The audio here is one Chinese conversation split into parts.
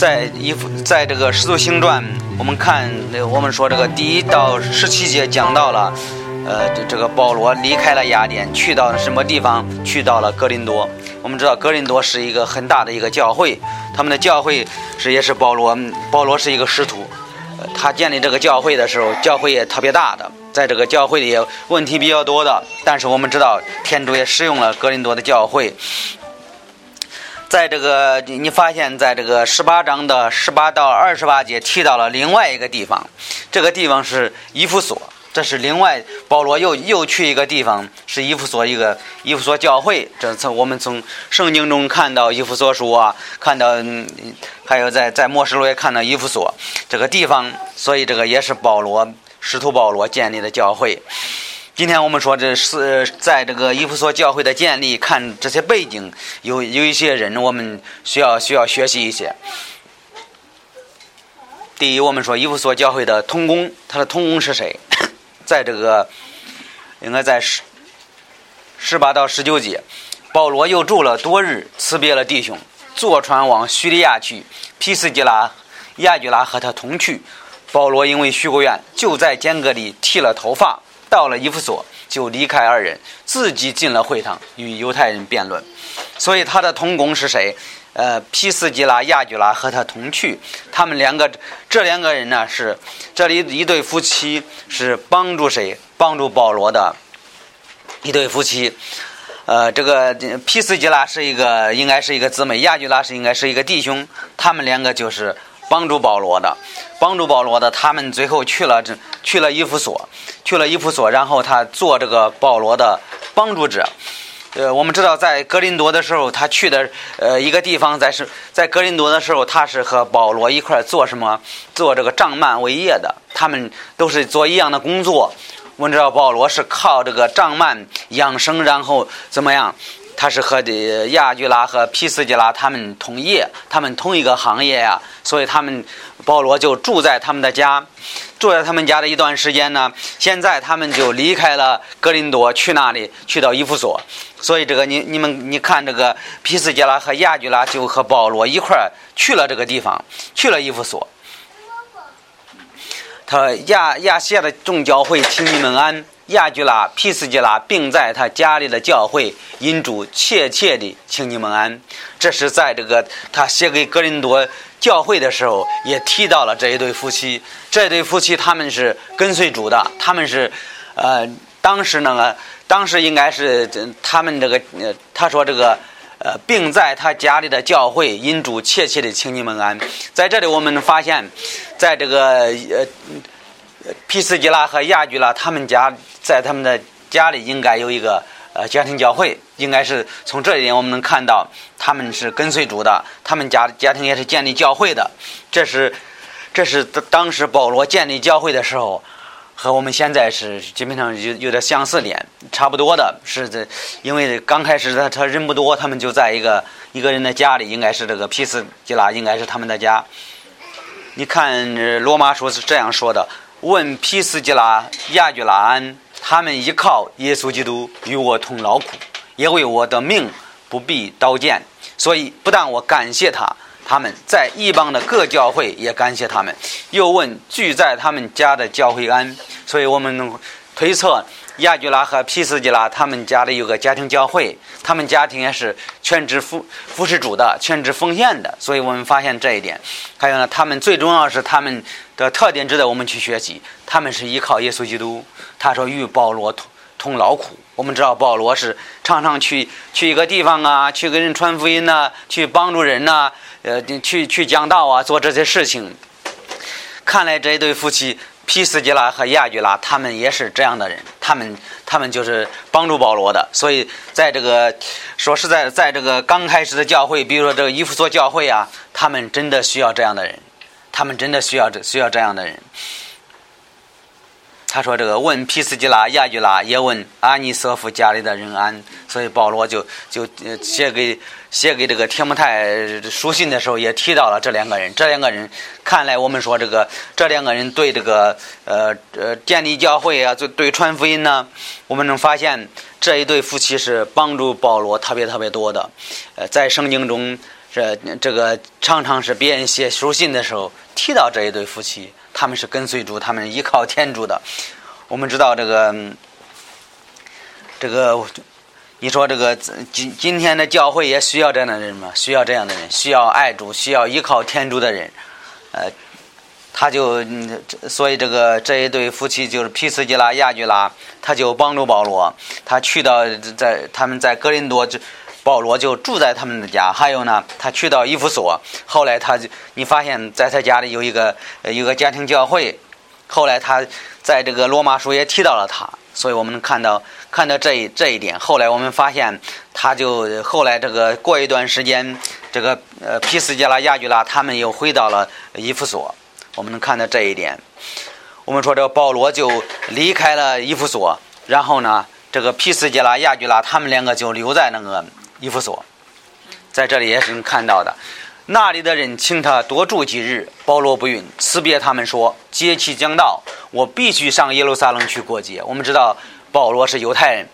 在一在这个《使徒行传》，我们看我们说这个第一到十七节讲到了，呃，这这个保罗离开了雅典，去到什么地方？去到了格林多。我们知道格林多是一个很大的一个教会，他们的教会是也是保罗，保罗是一个使徒，他建立这个教会的时候，教会也特别大的，在这个教会里问题比较多的，但是我们知道天主也使用了格林多的教会。在这个，你发现在这个十八章的十八到二十八节提到了另外一个地方，这个地方是伊夫所，这是另外保罗又又去一个地方，是伊夫所一个伊夫所教会。这次我们从圣经中看到伊夫所书啊，看到还有在在末世录也看到伊夫所这个地方，所以这个也是保罗使徒保罗建立的教会。今天我们说，这是在这个伊夫所教会的建立，看这些背景，有有一些人，我们需要需要学习一些。第一，我们说伊夫所教会的通工，他的通工是谁？在这个应该在十十八到十九节，保罗又住了多日，辞别了弟兄，坐船往叙利亚去。皮斯吉拉、亚居拉和他同去。保罗因为许过愿，就在间隔里剃了头发。到了伊夫所，就离开二人，自己进了会堂，与犹太人辩论。所以他的同工是谁？呃，皮斯基拉、亚居拉和他同去。他们两个，这两个人呢，是这里一对夫妻，是帮助谁？帮助保罗的一对夫妻。呃，这个皮斯基拉是一个，应该是一个姊妹；亚居拉是应该是一个弟兄。他们两个就是帮助保罗的，帮助保罗的。他们最后去了这。去了伊夫所，去了伊夫所，然后他做这个保罗的帮助者。呃，我们知道在格林多的时候，他去的呃一个地方，在是，在格林多的时候，他是和保罗一块做什么？做这个帐幔为业的。他们都是做一样的工作。我们知道保罗是靠这个帐幔养生，然后怎么样？他是和的亚居拉和皮斯吉拉他们同业，他们同一个行业呀，所以他们保罗就住在他们的家，住在他们家的一段时间呢。现在他们就离开了格林多，去那里？去到伊夫所。所以这个你你们你看这个皮斯吉拉和亚居拉就和保罗一块儿去了这个地方，去了伊夫所。他亚亚细亚的众教会请你们安。亚居拉、皮斯吉拉，并在他家里的教会，因主切切地请你们安。这是在这个他写给格林多教会的时候，也提到了这一对夫妻。这对夫妻他们是跟随主的，他们是，呃，当时那个，当时应该是他们这个，呃，他说这个，呃，并在他家里的教会，因主切切的请你们安。在这里，我们发现，在这个，呃。皮斯吉拉和亚居拉，他们家在他们的家里应该有一个呃家庭教会，应该是从这一点我们能看到他们是跟随主的，他们家家庭也是建立教会的。这是这是当时保罗建立教会的时候，和我们现在是基本上有有点相似点，差不多的是这，因为刚开始他他人不多，他们就在一个一个人的家里，应该是这个皮斯吉拉应该是他们的家。你看罗马书是这样说的。问皮斯吉拉、亚居拉安，他们依靠耶稣基督与我同劳苦，也为我的命不必刀剑。所以不但我感谢他，他们在异邦的各教会也感谢他们。又问聚在他们家的教会安，所以我们推测。亚居拉和皮斯吉拉他们家里有个家庭教会，他们家庭也是全职服服侍主的，全职奉献的，所以我们发现这一点。还有呢，他们最重要是他们的特点值得我们去学习。他们是依靠耶稣基督。他说与保罗同同劳苦。我们知道保罗是常常去去一个地方啊，去给人传福音呐，去帮助人呐，呃，去去讲道啊，做这些事情。看来这一对夫妻。皮斯吉拉和亚居拉，他们也是这样的人，他们他们就是帮助保罗的，所以在这个说实在，在这个刚开始的教会，比如说这个伊夫所教会啊，他们真的需要这样的人，他们真的需要这需要这样的人。他说：“这个问皮斯吉拉、亚居拉，也问阿尼瑟夫家里的人安。”所以保罗就就写给写给这个铁木泰书信的时候，也提到了这两个人。这两个人，看来我们说这个这两个人对这个呃呃建立教会啊，对对传福音呢，我们能发现这一对夫妻是帮助保罗特别特别多的。呃，在圣经中，这这个常常是别人写书信的时候提到这一对夫妻，他们是跟随主，他们依靠天主的。我们知道这个这个，你说这个今今天的教会也需要这样的人吗？需要这样的人，需要爱主、需要依靠天主的人。呃，他就所以这个这一对夫妻就是皮斯吉拉、亚居拉，他就帮助保罗，他去到在他们在格林多就。保罗就住在他们的家，还有呢，他去到伊夫所，后来他就你发现在他家里有一个有个家庭教会，后来他在这个罗马书也提到了他，所以我们能看到看到这一这一点。后来我们发现，他就后来这个过一段时间，这个呃皮斯杰拉、亚居拉他们又回到了伊夫所，我们能看到这一点。我们说这个保罗就离开了伊夫所，然后呢，这个皮斯杰拉、亚居拉他们两个就留在那个。伊夫所，在这里也是能看到的。那里的人请他多住几日。保罗不允，辞别他们说：“节期将到，我必须上耶路撒冷去过节。”我们知道保罗是犹太人，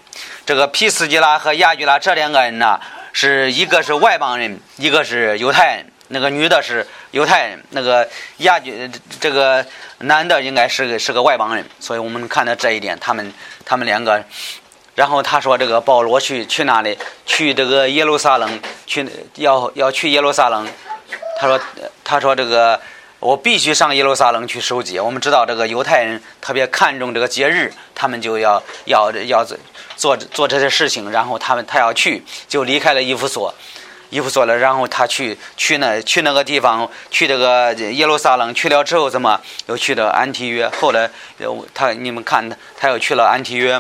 这个皮斯吉拉和亚居拉这两个人呢，是一个是外邦人，一个是犹太人。那个女的是犹太人，那个亚居这个男的应该是个是个外邦人。所以我们看到这一点，他们他们两个。然后他说：“这个保罗去去哪里？去这个耶路撒冷，去要要去耶路撒冷。他说：他说这个我必须上耶路撒冷去收集。我们知道这个犹太人特别看重这个节日，他们就要要要做做这些事情。然后他们他要去，就离开了伊夫所，伊夫所了。然后他去去那去那个地方，去这个耶路撒冷去了之后，怎么又去了安提约？后来他你们看，他又去了安提约。”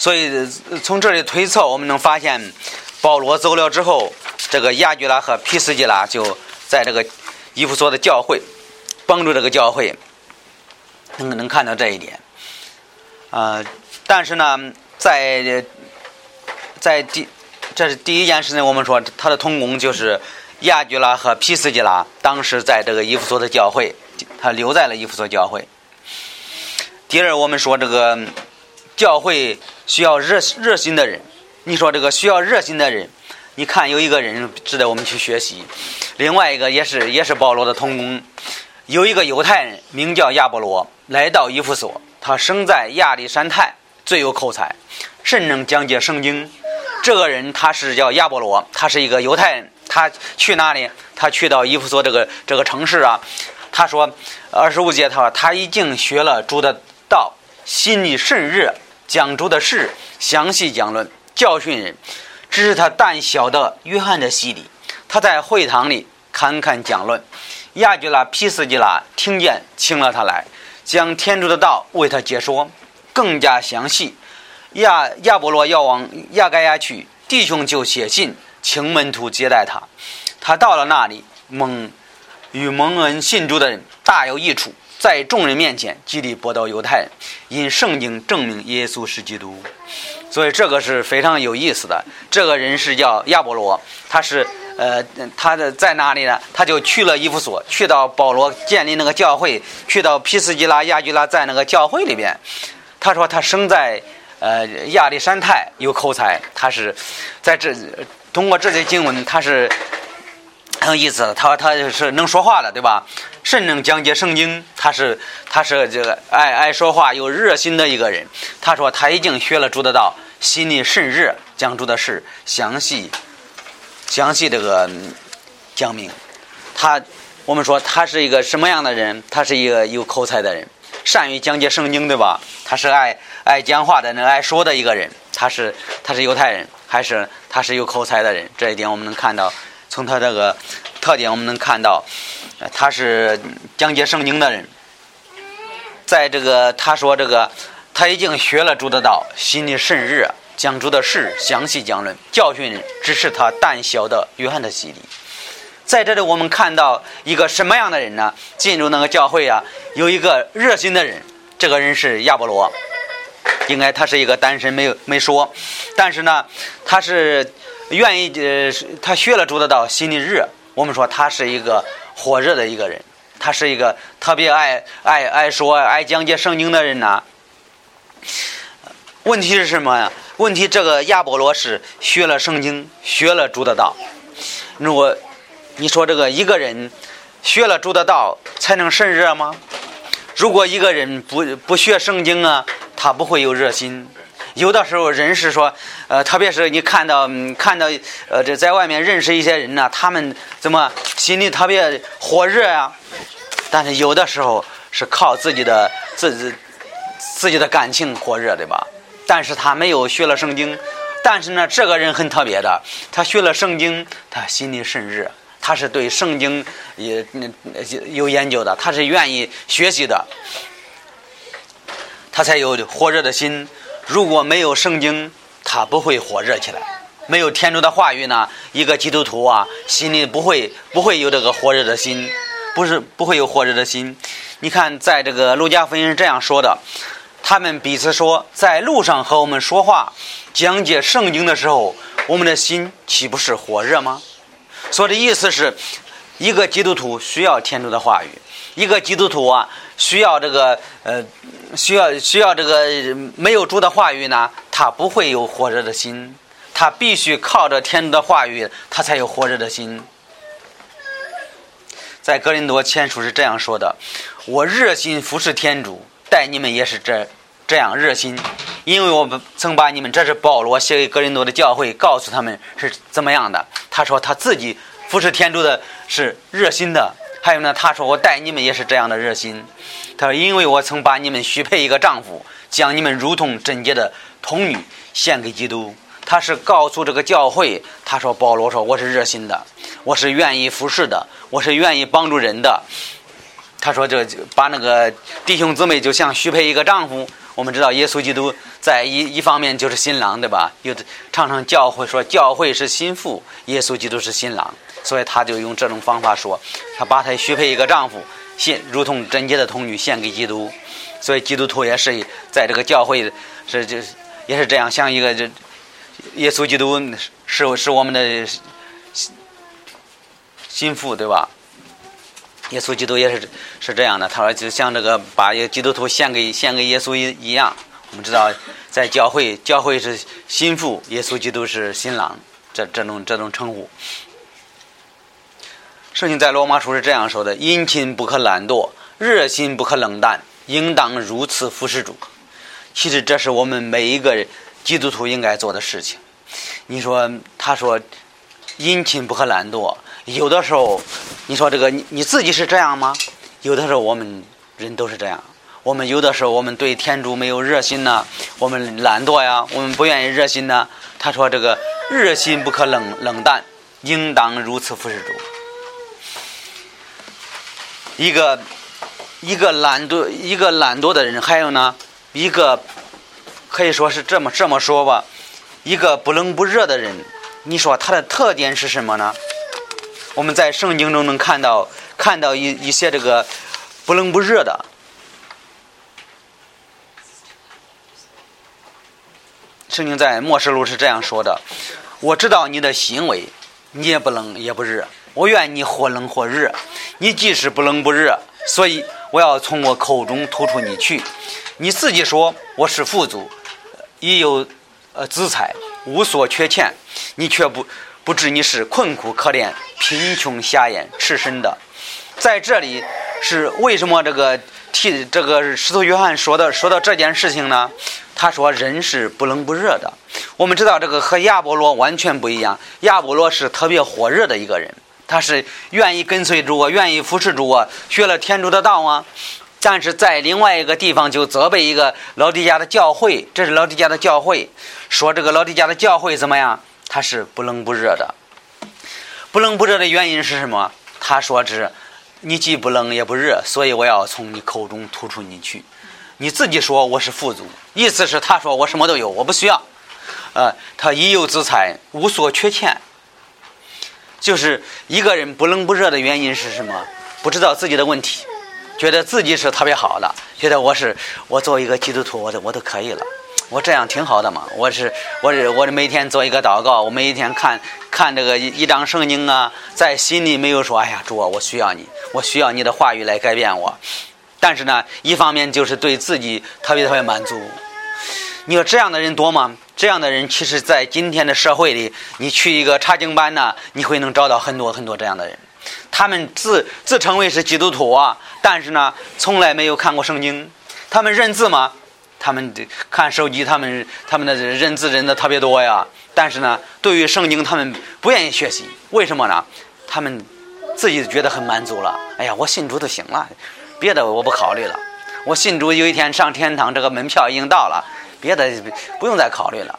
所以从这里推测，我们能发现，保罗走了之后，这个亚居拉和皮斯基拉就在这个伊夫所的教会帮助这个教会，能能看到这一点。啊，但是呢，在在第这是第一件事情，我们说他的同工就是亚居拉和皮斯基拉，当时在这个伊夫所的教会，他留在了伊夫所教会。第二，我们说这个。教会需要热热心的人，你说这个需要热心的人，你看有一个人值得我们去学习，另外一个也是也是保罗的同工，有一个犹太人名叫亚波罗，来到伊夫所，他生在亚历山泰，最有口才，甚能讲解圣经。这个人他是叫亚波罗，他是一个犹太人，他去哪里？他去到伊夫所这个这个城市啊，他说二十五节，他说他已经学了主的道，心里甚热。讲主的事详细讲论，教训人，只是他胆小的约翰的洗礼。他在会堂里侃侃讲论，亚居拉、皮斯基拉听见，请了他来，将天主的道为他解说，更加详细。亚亚波罗要往亚该亚去，弟兄就写信请门徒接待他。他到了那里，蒙与蒙恩信主的人大有益处。在众人面前极力驳倒犹太人，因圣经证明耶稣是基督，所以这个是非常有意思的。这个人是叫亚波罗，他是呃，他的在哪里呢？他就去了伊夫所，去到保罗建立那个教会，去到皮斯基拉、亚居拉在那个教会里边。他说他生在呃亚历山泰，有口才，他是在这通过这些经文，他是。很有意思，他他就是能说话的，对吧？甚能讲解圣经，他是他是这个爱爱说话又热心的一个人。他说他已经学了主的道，心里甚热，讲主的事详细详细这个讲明。他我们说他是一个什么样的人？他是一个有口才的人，善于讲解圣经，对吧？他是爱爱讲话的，那爱说的一个人。他是他是犹太人，还是他是有口才的人？这一点我们能看到。从他这个特点，我们能看到，他是讲解圣经的人。在这个他说这个，他已经学了主的道，心里甚热，讲主的事详细讲论，教训，只是他胆小的约翰的洗礼。在这里，我们看到一个什么样的人呢？进入那个教会啊，有一个热心的人，这个人是亚波罗，应该他是一个单身，没有没说，但是呢，他是。愿意呃，他学了主的道，心里热。我们说他是一个火热的一个人，他是一个特别爱爱爱说爱讲解圣经的人呐。问题是什么呀？问题这个亚波罗是学了圣经，学了主的道。如果你说这个一个人学了主的道才能甚热吗？如果一个人不不学圣经啊，他不会有热心。有的时候人是说，呃，特别是你看到看到呃，这在外面认识一些人呢，他们怎么心里特别火热呀？但是有的时候是靠自己的自己自己的感情火热对吧？但是他没有学了圣经，但是呢，这个人很特别的，他学了圣经，他心里甚热，他是对圣经也有研究的，他是愿意学习的，他才有火热的心。如果没有圣经，他不会火热起来；没有天主的话语呢，一个基督徒啊，心里不会不会有这个火热的心，不是不会有火热的心。你看，在这个路加福音是这样说的。他们彼此说，在路上和我们说话、讲解圣经的时候，我们的心岂不是火热吗？说的意思是，一个基督徒需要天主的话语，一个基督徒啊，需要这个呃，需要需要这个没有主的话语呢，他不会有火热的心，他必须靠着天主的话语，他才有火热的心。在格林多前书是这样说的：“我热心服侍天主，待你们也是这。”这样热心，因为我们曾把你们，这是保罗写给格林多的教会，告诉他们是怎么样的。他说他自己服侍天主的是热心的。还有呢，他说我待你们也是这样的热心。他说，因为我曾把你们许配一个丈夫，将你们如同贞洁的童女献给基督。他是告诉这个教会，他说保罗说我是热心的，我是愿意服侍的，我是愿意帮助人的。他说这把那个弟兄姊妹就像许配一个丈夫。我们知道耶稣基督在一一方面就是新郎，对吧？有的常常教会说教会是心腹，耶稣基督是新郎，所以他就用这种方法说，他把他许配一个丈夫，献如同贞洁的童女献给基督，所以基督徒也是在这个教会是就也是这样，像一个这耶稣基督是是我们的心腹，对吧？耶稣基督也是是这样的，他说就像这个把基督徒献给献给耶稣一一样。我们知道，在教会，教会是心腹，耶稣基督是新郎，这这种这种称呼。圣经在罗马书是这样说的：殷勤不可懒惰，热心不可冷淡，应当如此服侍主。其实这是我们每一个基督徒应该做的事情。你说，他说殷勤不可懒惰。有的时候，你说这个你你自己是这样吗？有的时候我们人都是这样。我们有的时候我们对天主没有热心呢，我们懒惰呀，我们不愿意热心呢。他说这个热心不可冷冷淡，应当如此服侍主。一个一个懒惰一个懒惰的人，还有呢一个可以说是这么这么说吧，一个不冷不热的人，你说他的特点是什么呢？我们在圣经中能看到看到一一些这个不冷不热的。圣经在末世录是这样说的：“我知道你的行为，你也不冷也不热。我愿你或冷或热。你即使不冷不热，所以我要从我口中吐出你去。你自己说我是富足，已有呃资财，无所缺欠，你却不。”不知你是困苦可怜、贫穷瞎眼、赤身的，在这里是为什么这个替这个石头约翰说的说到这件事情呢？他说人是不冷不热的。我们知道这个和亚波罗完全不一样，亚波罗是特别火热的一个人，他是愿意跟随主啊，愿意服侍主啊，学了天主的道啊。但是在另外一个地方就责备一个老底家的教会，这是老底家的教会，说这个老底家的教会怎么样？他是不冷不热的，不冷不热的原因是什么？他说是，你既不冷也不热，所以我要从你口中吐出你去。你自己说我是富足，意思是他说我什么都有，我不需要。呃，他已有资财，无所缺欠。就是一个人不冷不热的原因是什么？不知道自己的问题，觉得自己是特别好的，觉得我是我作为一个基督徒，我都我都可以了。我这样挺好的嘛，我是我是我是每天做一个祷告，我每一天看看这个一一张圣经啊，在心里没有说，哎呀，主啊，我需要你，我需要你的话语来改变我。但是呢，一方面就是对自己特别特别满足。你说这样的人多吗？这样的人，其实，在今天的社会里，你去一个查经班呢，你会能找到很多很多这样的人。他们自自称为是基督徒啊，但是呢，从来没有看过圣经。他们认字吗？他们看手机，他们他们的认字认的特别多呀。但是呢，对于圣经，他们不愿意学习。为什么呢？他们自己觉得很满足了。哎呀，我信主就行了，别的我不考虑了。我信主有一天上天堂，这个门票已经到了。别的不用再考虑了。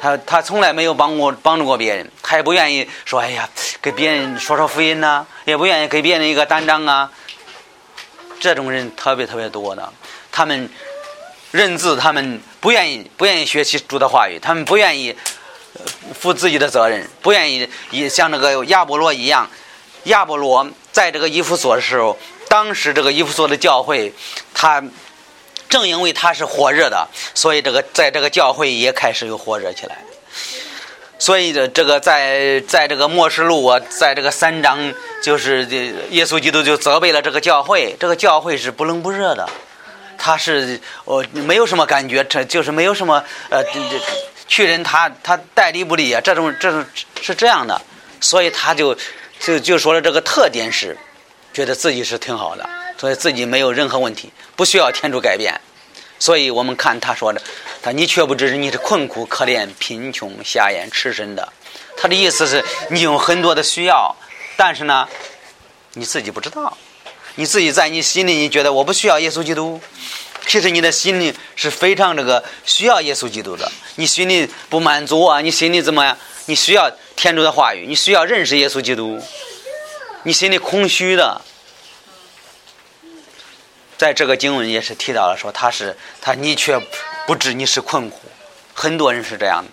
他他从来没有帮过帮助过别人，他也不愿意说哎呀给别人说说福音呐，也不愿意给别人一个担当啊。这种人特别特别多的，他们认字，他们不愿意不愿意学习主的话语，他们不愿意负自己的责任，不愿意也像那个亚波罗一样。亚波罗在这个伊夫所的时候，当时这个伊夫所的教会，他。正因为他是火热的，所以这个在这个教会也开始又火热起来。所以这这个在在这个末世录啊，在这个三章，就是耶稣基督就责备了这个教会，这个教会是不冷不热的，他是哦没有什么感觉，这就是没有什么呃这这去人他他带理不理啊，这种这种是这样的，所以他就就就说了这个特点是，觉得自己是挺好的。所以自己没有任何问题，不需要天主改变。所以我们看他说的，他你却不知你是困苦、可怜、贫穷、瞎眼、赤身的。他的意思是你有很多的需要，但是呢，你自己不知道。你自己在你心里，你觉得我不需要耶稣基督。其实你的心里是非常这个需要耶稣基督的。你心里不满足啊，你心里怎么样？你需要天主的话语，你需要认识耶稣基督。你心里空虚的。在这个经文也是提到了，说他是他，你却不知你是困苦。很多人是这样的，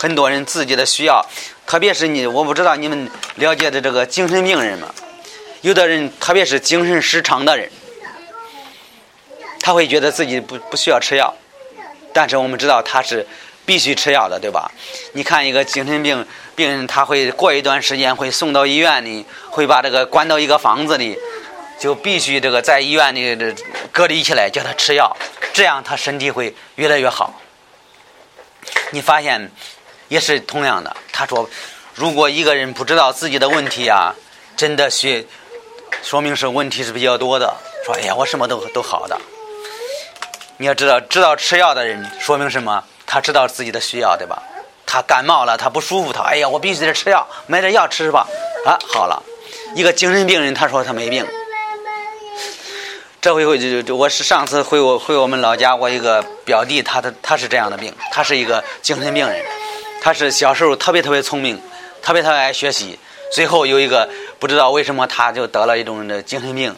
很多人自己的需要，特别是你，我不知道你们了解的这个精神病人吗？有的人，特别是精神失常的人，他会觉得自己不不需要吃药，但是我们知道他是必须吃药的，对吧？你看一个精神病病人，他会过一段时间会送到医院里，会把这个关到一个房子里。就必须这个在医院里隔离起来，叫他吃药，这样他身体会越来越好。你发现也是同样的。他说，如果一个人不知道自己的问题啊，真的是说明是问题是比较多的。说哎呀，我什么都都好的。你要知道，知道吃药的人说明什么？他知道自己的需要，对吧？他感冒了，他不舒服，他哎呀，我必须得吃药，买点药吃吧。啊，好了。一个精神病人，他说他没病。这回回就就我是上次回我回我们老家，我一个表弟，他的他是这样的病，他是一个精神病人，他是小时候特别特别聪明，特别特别爱学习，最后有一个不知道为什么他就得了一种的精神病，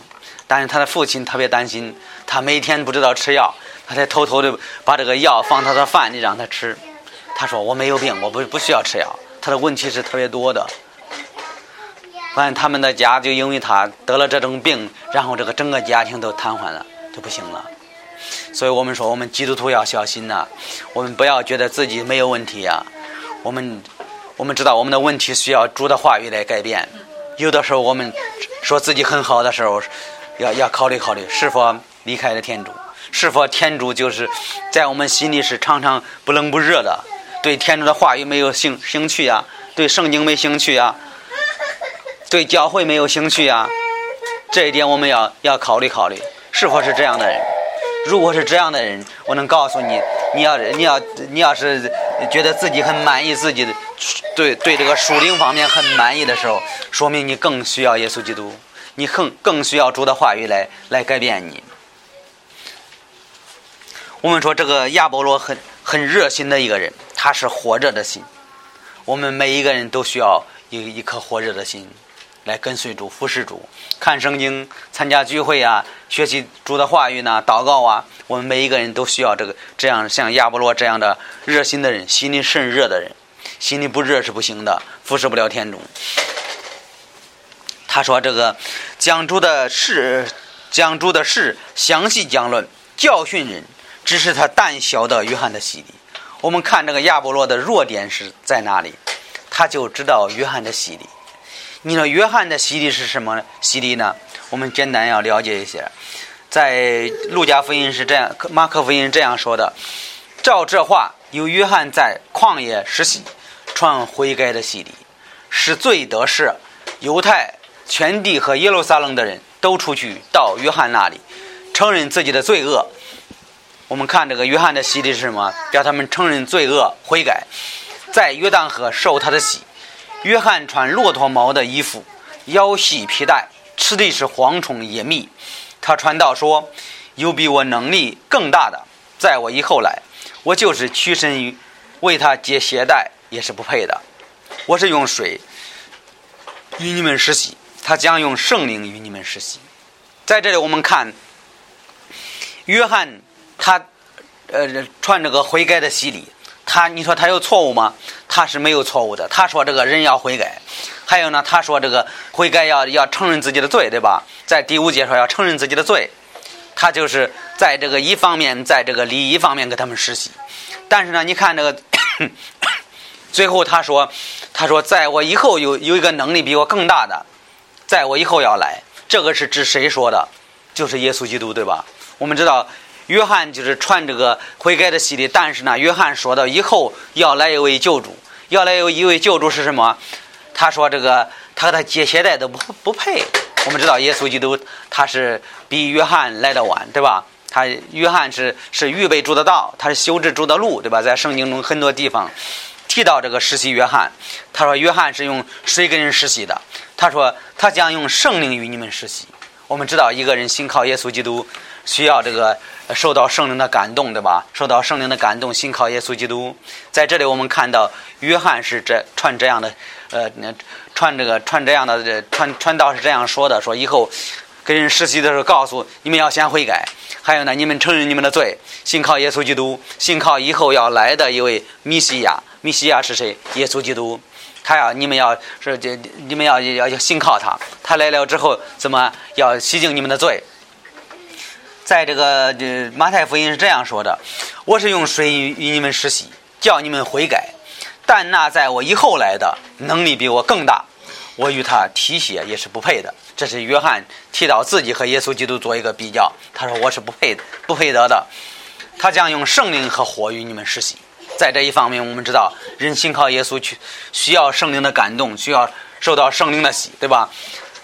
但是他的父亲特别担心，他每天不知道吃药，他才偷偷的把这个药放他的饭里让他吃，他说我没有病，我不不需要吃药，他的问题是特别多的。完他们的家就因为他得了这种病，然后这个整个家庭都瘫痪了，就不行了。所以我们说，我们基督徒要小心呐，我们不要觉得自己没有问题呀。我们我们知道我们的问题需要主的话语来改变。有的时候我们说自己很好的时候，要要考虑考虑是否离开了天主，是否天主就是在我们心里是常常不冷不热的，对天主的话语没有兴兴趣呀，对圣经没兴趣呀。对教会没有兴趣啊，这一点我们要要考虑考虑，是否是这样的人？如果是这样的人，我能告诉你，你要你要你要是觉得自己很满意，自己的对对这个属灵方面很满意的时候，说明你更需要耶稣基督，你更更需要主的话语来来改变你。我们说这个亚波罗很很热心的一个人，他是火热的心，我们每一个人都需要一一颗火热的心。来跟随主、服侍主、看圣经、参加聚会啊，学习主的话语呢，祷告啊。我们每一个人都需要这个这样像亚波罗这样的热心的人，心里甚热的人。心里不热是不行的，服侍不了天主。他说：“这个讲主的事，讲主的事，详细讲论，教训人，只是他胆小的约翰的洗礼。我们看这个亚波罗的弱点是在哪里，他就知道约翰的洗礼。”你说约翰的洗礼是什么洗礼呢？我们简单要了解一些，在路加福音是这样，马可福音这样说的：照这话，有约翰在旷野施洗，传悔改的洗礼，使罪得赦。犹太全地和耶路撒冷的人都出去到约翰那里，承认自己的罪恶。我们看这个约翰的洗礼是什么？叫他们承认罪恶、悔改，在约旦河受他的洗。约翰穿骆驼毛的衣服，腰系皮带，吃的是蝗虫野蜜。他传道说：“有比我能力更大的，在我以后来。”我就是屈身于为他解鞋带，也是不配的。我是用水与你们施洗，他将用圣灵与你们施洗。在这里，我们看约翰，他呃传这个悔改的洗礼，他你说他有错误吗？他是没有错误的。他说这个人要悔改，还有呢，他说这个悔改要要承认自己的罪，对吧？在第五节说要承认自己的罪。他就是在这个一方面，在这个礼仪方面给他们实习，但是呢，你看这个 最后他说，他说在我以后有有一个能力比我更大的，在我以后要来，这个是指谁说的？就是耶稣基督，对吧？我们知道约翰就是传这个悔改的洗礼，但是呢，约翰说到以后要来一位救主，要来有一位救主是什么？他说这个他和他接鞋带都不不配。我们知道耶稣基督他是比约翰来的晚，对吧？他约翰是是预备主的道，他是修治主的路，对吧？在圣经中很多地方提到这个实习约翰，他说约翰是用水给人实习的，他说他将用圣灵与你们实习。我们知道一个人信靠耶稣基督，需要这个受到圣灵的感动，对吧？受到圣灵的感动，信靠耶稣基督。在这里我们看到约翰是这传这样的，呃，传这个传这样的传传道是这样说的：说以后跟人实习的时候，告诉你们要先悔改，还有呢，你们承认你们的罪，信靠耶稣基督，信靠以后要来的一位弥西亚。弥西亚是谁？耶稣基督。他要你们要是这，你们要要要信靠他。他来了之后，怎么要洗净你们的罪？在这个这马太福音是这样说的：“我是用水与你们施洗，叫你们悔改。但那在我以后来的，能力比我更大，我与他提携也是不配的。”这是约翰提到自己和耶稣基督做一个比较。他说：“我是不配不配得的。他将用圣灵和火与你们施洗。”在这一方面，我们知道人信靠耶稣去需要圣灵的感动，需要受到圣灵的洗，对吧？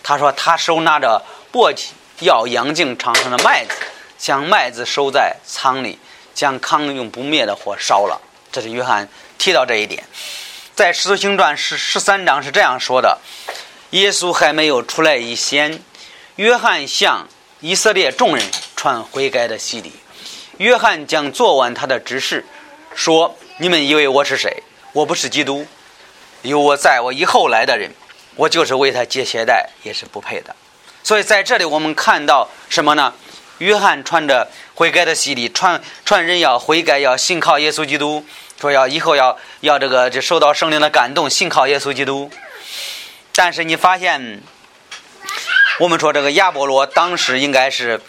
他说他手拿着簸箕，要扬净场上的麦子，将麦子收在仓里，将糠用不灭的火烧了。这是约翰提到这一点。在使徒行传十十三章是这样说的：耶稣还没有出来以前，约翰向以色列众人传悔改的洗礼。约翰将做完他的指示，说。你们以为我是谁？我不是基督，有我在我以后来的人，我就是为他解鞋带也是不配的。所以在这里我们看到什么呢？约翰穿着悔改的洗礼，传传人要悔改，要信靠耶稣基督，说要以后要要这个这受到圣灵的感动，信靠耶稣基督。但是你发现，我们说这个亚波罗当时应该是。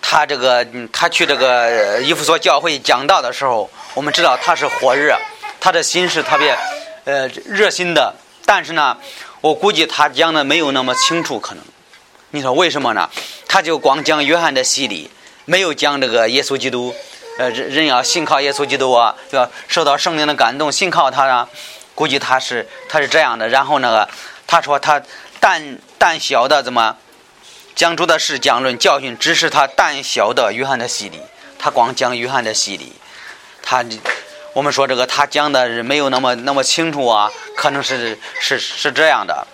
他这个，他去这个伊夫所教会讲道的时候，我们知道他是火热，他的心是特别，呃，热心的。但是呢，我估计他讲的没有那么清楚，可能。你说为什么呢？他就光讲约翰的洗礼，没有讲这个耶稣基督，呃，人人要信靠耶稣基督啊，要受到圣灵的感动，信靠他啊。估计他是他是这样的。然后那个，他说他但但小的怎么？讲主的是讲论教训，只是他胆小的约翰的洗礼，他光讲约翰的洗礼，他我们说这个他讲的是没有那么那么清楚啊，可能是是是这样的，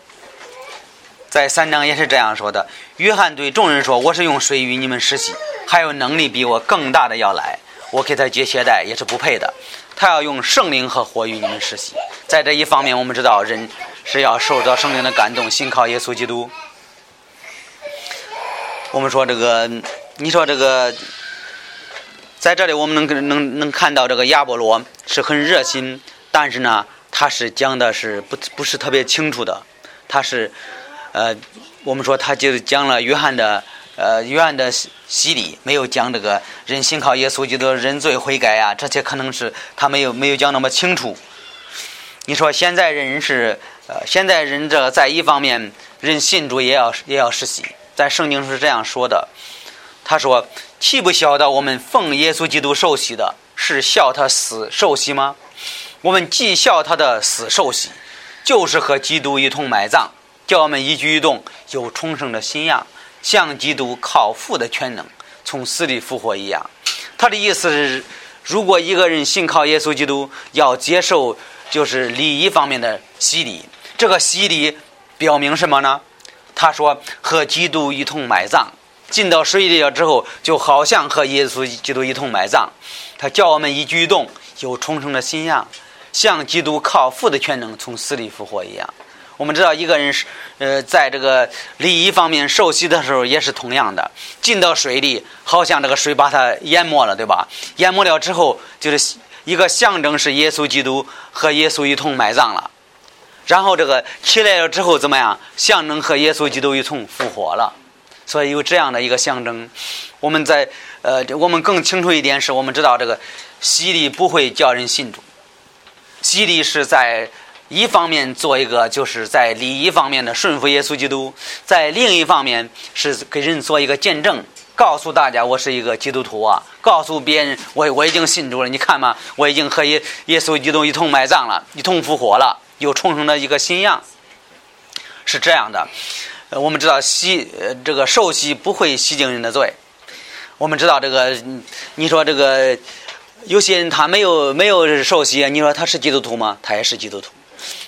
在三章也是这样说的。约翰对众人说：“我是用水与你们施洗，还有能力比我更大的要来，我给他解鞋带也是不配的。他要用圣灵和火与你们施洗。在这一方面，我们知道人是要受到圣灵的感动，信靠耶稣基督。”我们说这个，你说这个，在这里我们能能能看到这个亚波罗是很热心，但是呢，他是讲的是不不是特别清楚的，他是，呃，我们说他就是讲了约翰的呃约翰的洗礼，没有讲这个人信靠耶稣基督认罪悔改啊，这些可能是他没有没有讲那么清楚。你说现在人是呃现在人这在一方面人信主也要也要实习。在圣经是这样说的，他说：“岂不晓得我们奉耶稣基督受洗的，是笑他死受洗吗？我们既笑他的死受洗，就是和基督一同埋葬，叫我们一举一动有重生的信仰，像基督靠父的全能从死里复活一样。他的意思是，如果一个人信靠耶稣基督，要接受就是礼仪方面的洗礼。这个洗礼表明什么呢？他说和基督一同埋葬。进到水里了之后，就好像和耶稣基督一同埋葬。他叫我们一举一动有重生的信仰，像基督靠父的全能从死里复活一样。我们知道，一个人是呃，在这个礼仪方面受洗的时候也是同样的。进到水里，好像这个水把它淹没了，对吧？淹没了之后，就是一个象征，是耶稣基督和耶稣一同埋葬了。然后这个起来了之后怎么样？象征和耶稣基督一同复活了。所以有这样的一个象征，我们在呃，我们更清楚一点是，我们知道这个洗礼不会叫人信主，洗礼是在一方面做一个，就是在礼仪方面的顺服耶稣基督，在另一方面是给人做一个见证，告诉大家我是一个基督徒啊，告诉别人我我已经信主了，你看嘛，我已经和耶耶稣基督一同埋葬了，一同复活了，又重生了一个信仰，是这样的。我们知道洗呃这个受洗不会洗净人的罪。我们知道这个，你说这个有些人他没有没有受洗，你说他是基督徒吗？他也是基督徒。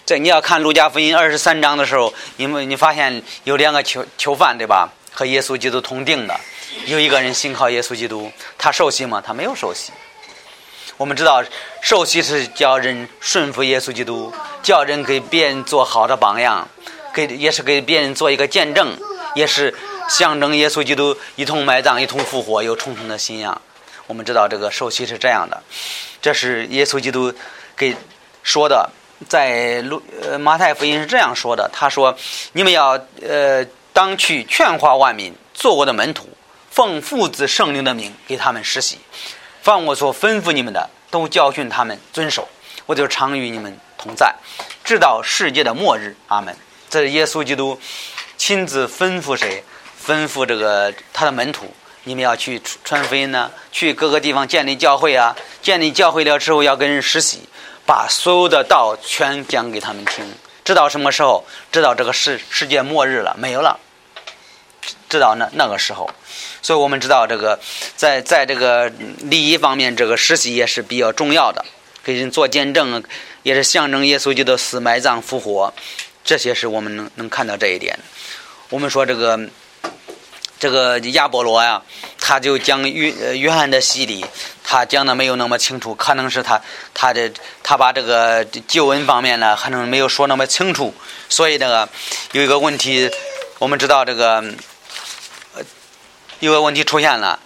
这你要看路加福音二十三章的时候，你们你发现有两个囚囚犯对吧？和耶稣基督同定的，有一个人信靠耶稣基督，他受洗吗？他没有受洗。我们知道受洗是叫人顺服耶稣基督，叫人给别人做好的榜样。给也是给别人做一个见证，也是象征耶稣基督一同埋葬、一同复活、有重生的信仰。我们知道这个受洗是这样的，这是耶稣基督给说的，在路呃马太福音是这样说的：他说，你们要呃当去劝化万民，做我的门徒，奉父子圣灵的名给他们施洗，凡我所吩咐你们的，都教训他们遵守，我就常与你们同在，直到世界的末日。阿门。这是耶稣基督亲自吩咐谁？吩咐这个他的门徒，你们要去传福音呢，去各个地方建立教会啊。建立教会了之后，要跟人实习，把所有的道全讲给他们听。直到什么时候？直到这个世世界末日了，没有了。直到那那个时候，所以我们知道这个在在这个礼仪方面，这个实习也是比较重要的，给人做见证，也是象征耶稣基督死、埋葬、复活。这些是我们能能看到这一点。我们说这个这个亚波罗呀，他就讲约约翰的洗礼，他讲的没有那么清楚，可能是他他的他把这个旧闻方面呢，可能没有说那么清楚。所以那个有一个问题，我们知道这个呃有个问题出现了。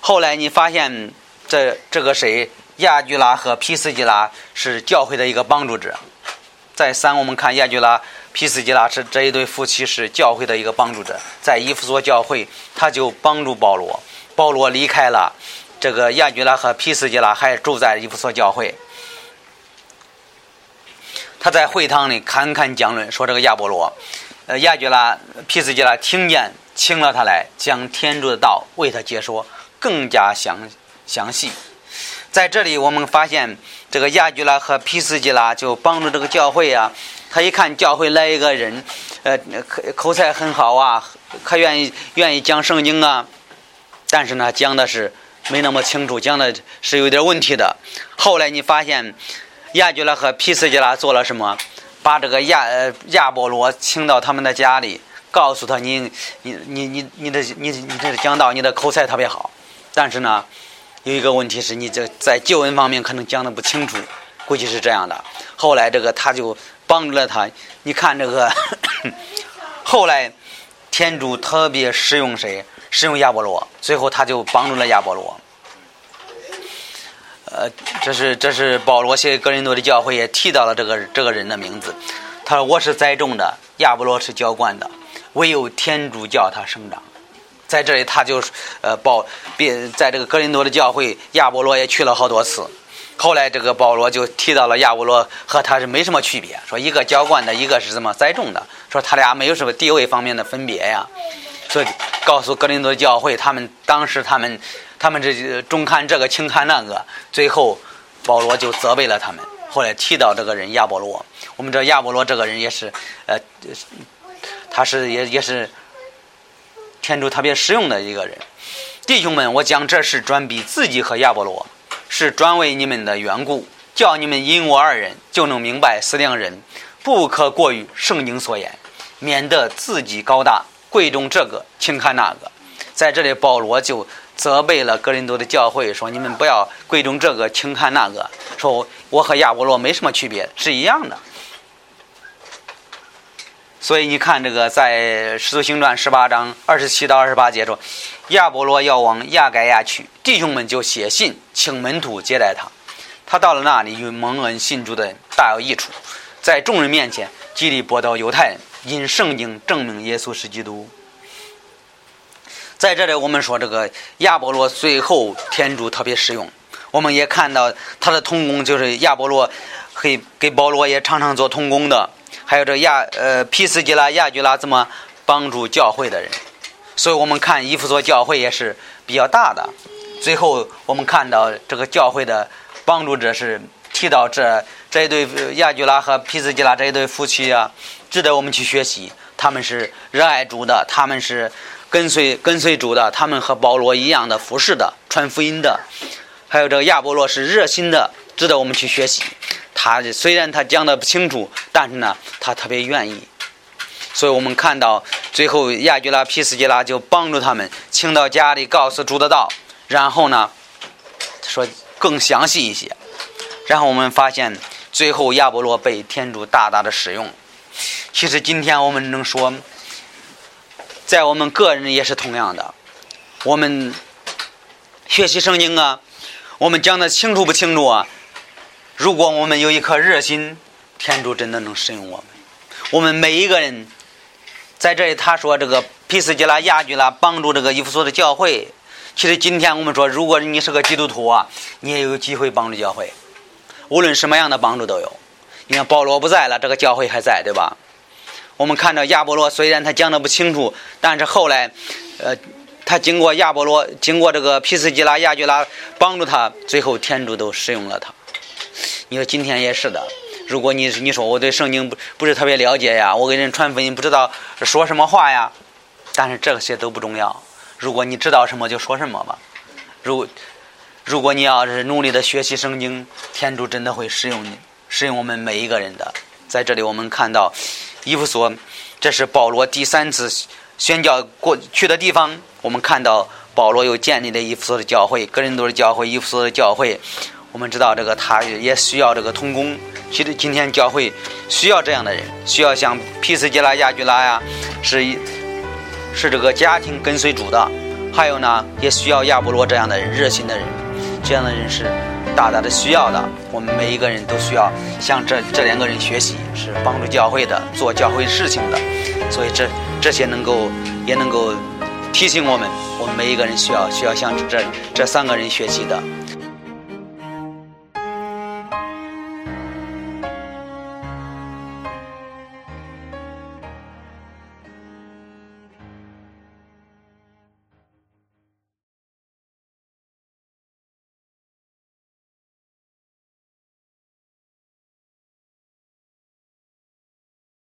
后来你发现这这个谁亚居拉和皮斯基拉是教会的一个帮助者。再三，我们看亚居拉。皮斯吉拉是这一对夫妻是教会的一个帮助者，在伊夫所教会，他就帮助保罗。保罗离开了这个亚居拉和皮斯吉拉，还住在伊夫所教会。他在会堂里侃侃讲论，说这个亚波罗、呃亚居拉、皮斯吉拉听见，请了他来，将天主的道为他解说，更加详详细。在这里，我们发现这个亚居拉和皮斯吉拉就帮助这个教会啊。他一看教会来一个人，呃，口口才很好啊，可愿意愿意讲圣经啊，但是呢，讲的是没那么清楚，讲的是有点问题的。后来你发现亚居拉和皮斯吉拉做了什么？把这个亚呃亚波罗请到他们的家里，告诉他你你你你你的你你这讲道你的口才特别好，但是呢，有一个问题是你这在旧恩方面可能讲的不清楚，估计是这样的。后来这个他就。帮助了他，你看这个，后来天主特别使用谁？使用亚波罗，最后他就帮助了亚波罗。呃，这是这是保罗写格林多的教会也提到了这个这个人的名字。他说：“我是栽种的，亚波罗是浇灌的，唯有天主叫他生长。”在这里，他就呃保别在这个格林多的教会，亚波罗也去了好多次。后来，这个保罗就提到了亚波罗和他是没什么区别，说一个浇灌的，一个是什么栽种的，说他俩没有什么地位方面的分别呀。所以告诉格林多教会，他们当时他们他们这重看这个轻看那个，最后保罗就责备了他们。后来提到这个人亚波罗，我们知道亚波罗这个人也是呃，他是也也是天主特别使用的一个人。弟兄们，我讲这事专比自己和亚波罗，是专为你们的缘故，叫你们因我二人就能明白思量人不可过于圣经所言，免得自己高大贵重这个轻看那个。在这里，保罗就责备了格林多的教会，说你们不要贵重这个轻看那个，说我和亚波罗没什么区别，是一样的。所以你看，这个在《使徒行传》十八章二十七到二十八节说，亚波罗要往亚该亚去，弟兄们就写信请门徒接待他。他到了那里，与蒙恩信主的大有益处，在众人面前极力驳倒犹太人，因圣经证明耶稣是基督。在这里，我们说这个亚波罗最后天主特别使用，我们也看到他的同工就是亚波罗，给给保罗也常常做同工的。还有这亚呃皮斯基拉、亚居拉这么帮助教会的人？所以我们看伊夫所教会也是比较大的。最后我们看到这个教会的帮助者是提到这这一对亚居拉和皮斯基拉这一对夫妻啊，值得我们去学习。他们是热爱主的，他们是跟随跟随主的，他们和保罗一样的服侍的、传福音的。还有这个亚波罗是热心的，值得我们去学习。他虽然他讲的不清楚，但是呢，他特别愿意。所以我们看到最后亚居拉、皮斯基拉就帮助他们，请到家里告诉主的道，然后呢，说更详细一些。然后我们发现，最后亚波罗被天主大大的使用。其实今天我们能说，在我们个人也是同样的。我们学习圣经啊，我们讲的清楚不清楚啊？如果我们有一颗热心，天主真的能使用我们。我们每一个人在这里，他说这个皮斯基拉、亚居拉帮助这个伊夫所的教会。其实今天我们说，如果你是个基督徒啊，你也有机会帮助教会，无论什么样的帮助都有。你看保罗不在了，这个教会还在，对吧？我们看到亚波罗虽然他讲的不清楚，但是后来，呃，他经过亚波罗，经过这个皮斯基拉、亚居拉帮助他，最后天主都使用了他。你说今天也是的，如果你你说我对圣经不不是特别了解呀，我给人传福音不知道说什么话呀，但是这些都不重要。如果你知道什么就说什么吧。如如果你要是努力的学习圣经，天主真的会使用你，使用我们每一个人的。在这里我们看到，伊夫所，这是保罗第三次宣教过去的地方。我们看到保罗又建立了伊夫所的教会，个人都是教会，伊夫所的教会。我们知道这个他也需要这个童工，其实今天教会需要这样的人，需要像皮斯杰拉、亚居拉呀，是是这个家庭跟随主的，还有呢，也需要亚波罗这样的人，热心的人，这样的人是大大的需要的。我们每一个人都需要向这这两个人学习，是帮助教会的，做教会事情的。所以这这些能够也能够提醒我们，我们每一个人需要需要向这这三个人学习的。